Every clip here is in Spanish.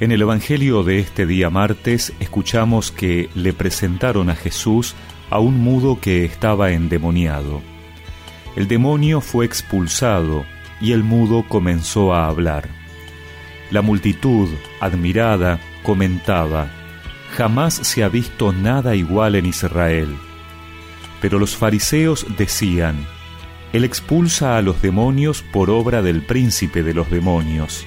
En el Evangelio de este día martes escuchamos que le presentaron a Jesús a un mudo que estaba endemoniado. El demonio fue expulsado y el mudo comenzó a hablar. La multitud, admirada, comentaba, Jamás se ha visto nada igual en Israel. Pero los fariseos decían, Él expulsa a los demonios por obra del príncipe de los demonios.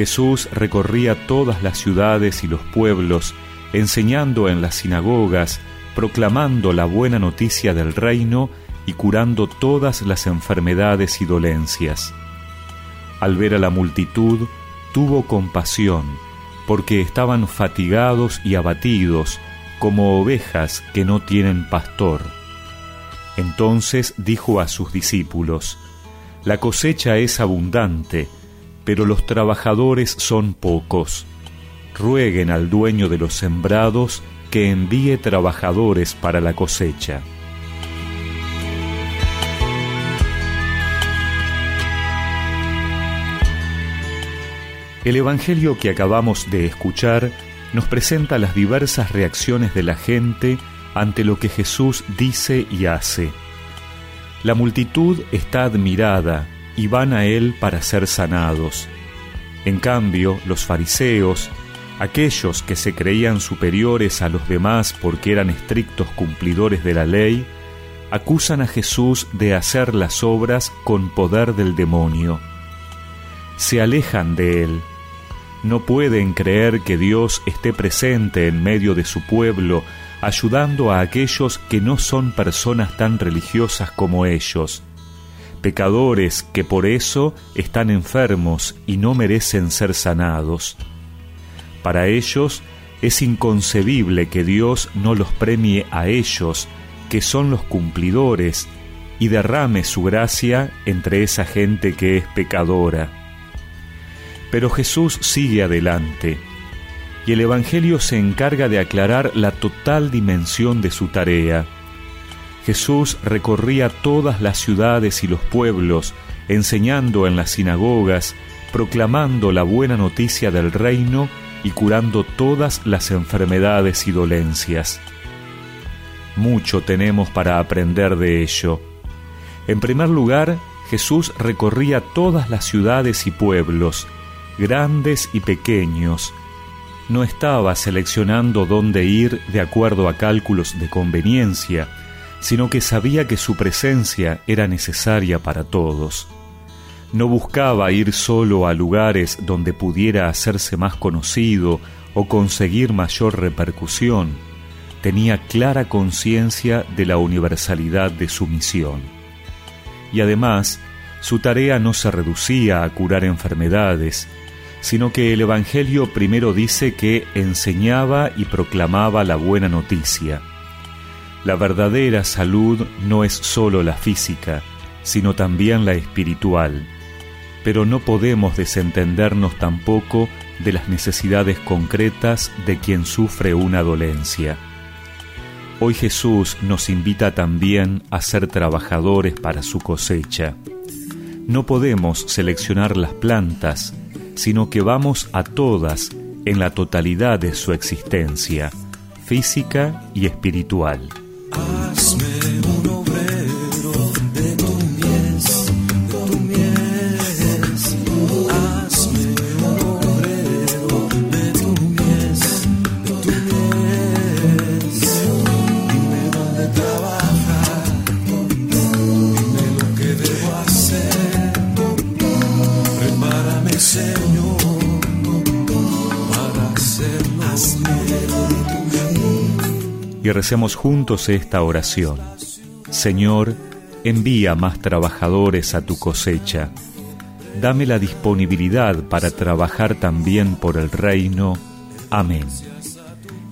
Jesús recorría todas las ciudades y los pueblos, enseñando en las sinagogas, proclamando la buena noticia del reino y curando todas las enfermedades y dolencias. Al ver a la multitud, tuvo compasión, porque estaban fatigados y abatidos, como ovejas que no tienen pastor. Entonces dijo a sus discípulos, La cosecha es abundante, pero los trabajadores son pocos. Rueguen al dueño de los sembrados que envíe trabajadores para la cosecha. El Evangelio que acabamos de escuchar nos presenta las diversas reacciones de la gente ante lo que Jesús dice y hace. La multitud está admirada y van a Él para ser sanados. En cambio, los fariseos, aquellos que se creían superiores a los demás porque eran estrictos cumplidores de la ley, acusan a Jesús de hacer las obras con poder del demonio. Se alejan de Él. No pueden creer que Dios esté presente en medio de su pueblo, ayudando a aquellos que no son personas tan religiosas como ellos pecadores que por eso están enfermos y no merecen ser sanados. Para ellos es inconcebible que Dios no los premie a ellos, que son los cumplidores, y derrame su gracia entre esa gente que es pecadora. Pero Jesús sigue adelante, y el Evangelio se encarga de aclarar la total dimensión de su tarea Jesús recorría todas las ciudades y los pueblos, enseñando en las sinagogas, proclamando la buena noticia del reino y curando todas las enfermedades y dolencias. Mucho tenemos para aprender de ello. En primer lugar, Jesús recorría todas las ciudades y pueblos, grandes y pequeños. No estaba seleccionando dónde ir de acuerdo a cálculos de conveniencia, sino que sabía que su presencia era necesaria para todos. No buscaba ir solo a lugares donde pudiera hacerse más conocido o conseguir mayor repercusión. Tenía clara conciencia de la universalidad de su misión. Y además, su tarea no se reducía a curar enfermedades, sino que el Evangelio primero dice que enseñaba y proclamaba la buena noticia la verdadera salud no es sólo la física, sino también la espiritual, pero no podemos desentendernos tampoco de las necesidades concretas de quien sufre una dolencia. Hoy Jesús nos invita también a ser trabajadores para su cosecha. No podemos seleccionar las plantas, sino que vamos a todas en la totalidad de su existencia, física y espiritual. Y recemos juntos esta oración. Señor, envía más trabajadores a tu cosecha. Dame la disponibilidad para trabajar también por el reino. Amén.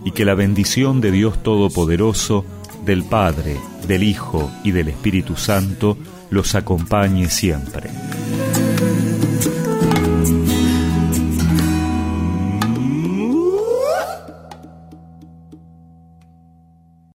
Y que la bendición de Dios Todopoderoso, del Padre, del Hijo y del Espíritu Santo los acompañe siempre.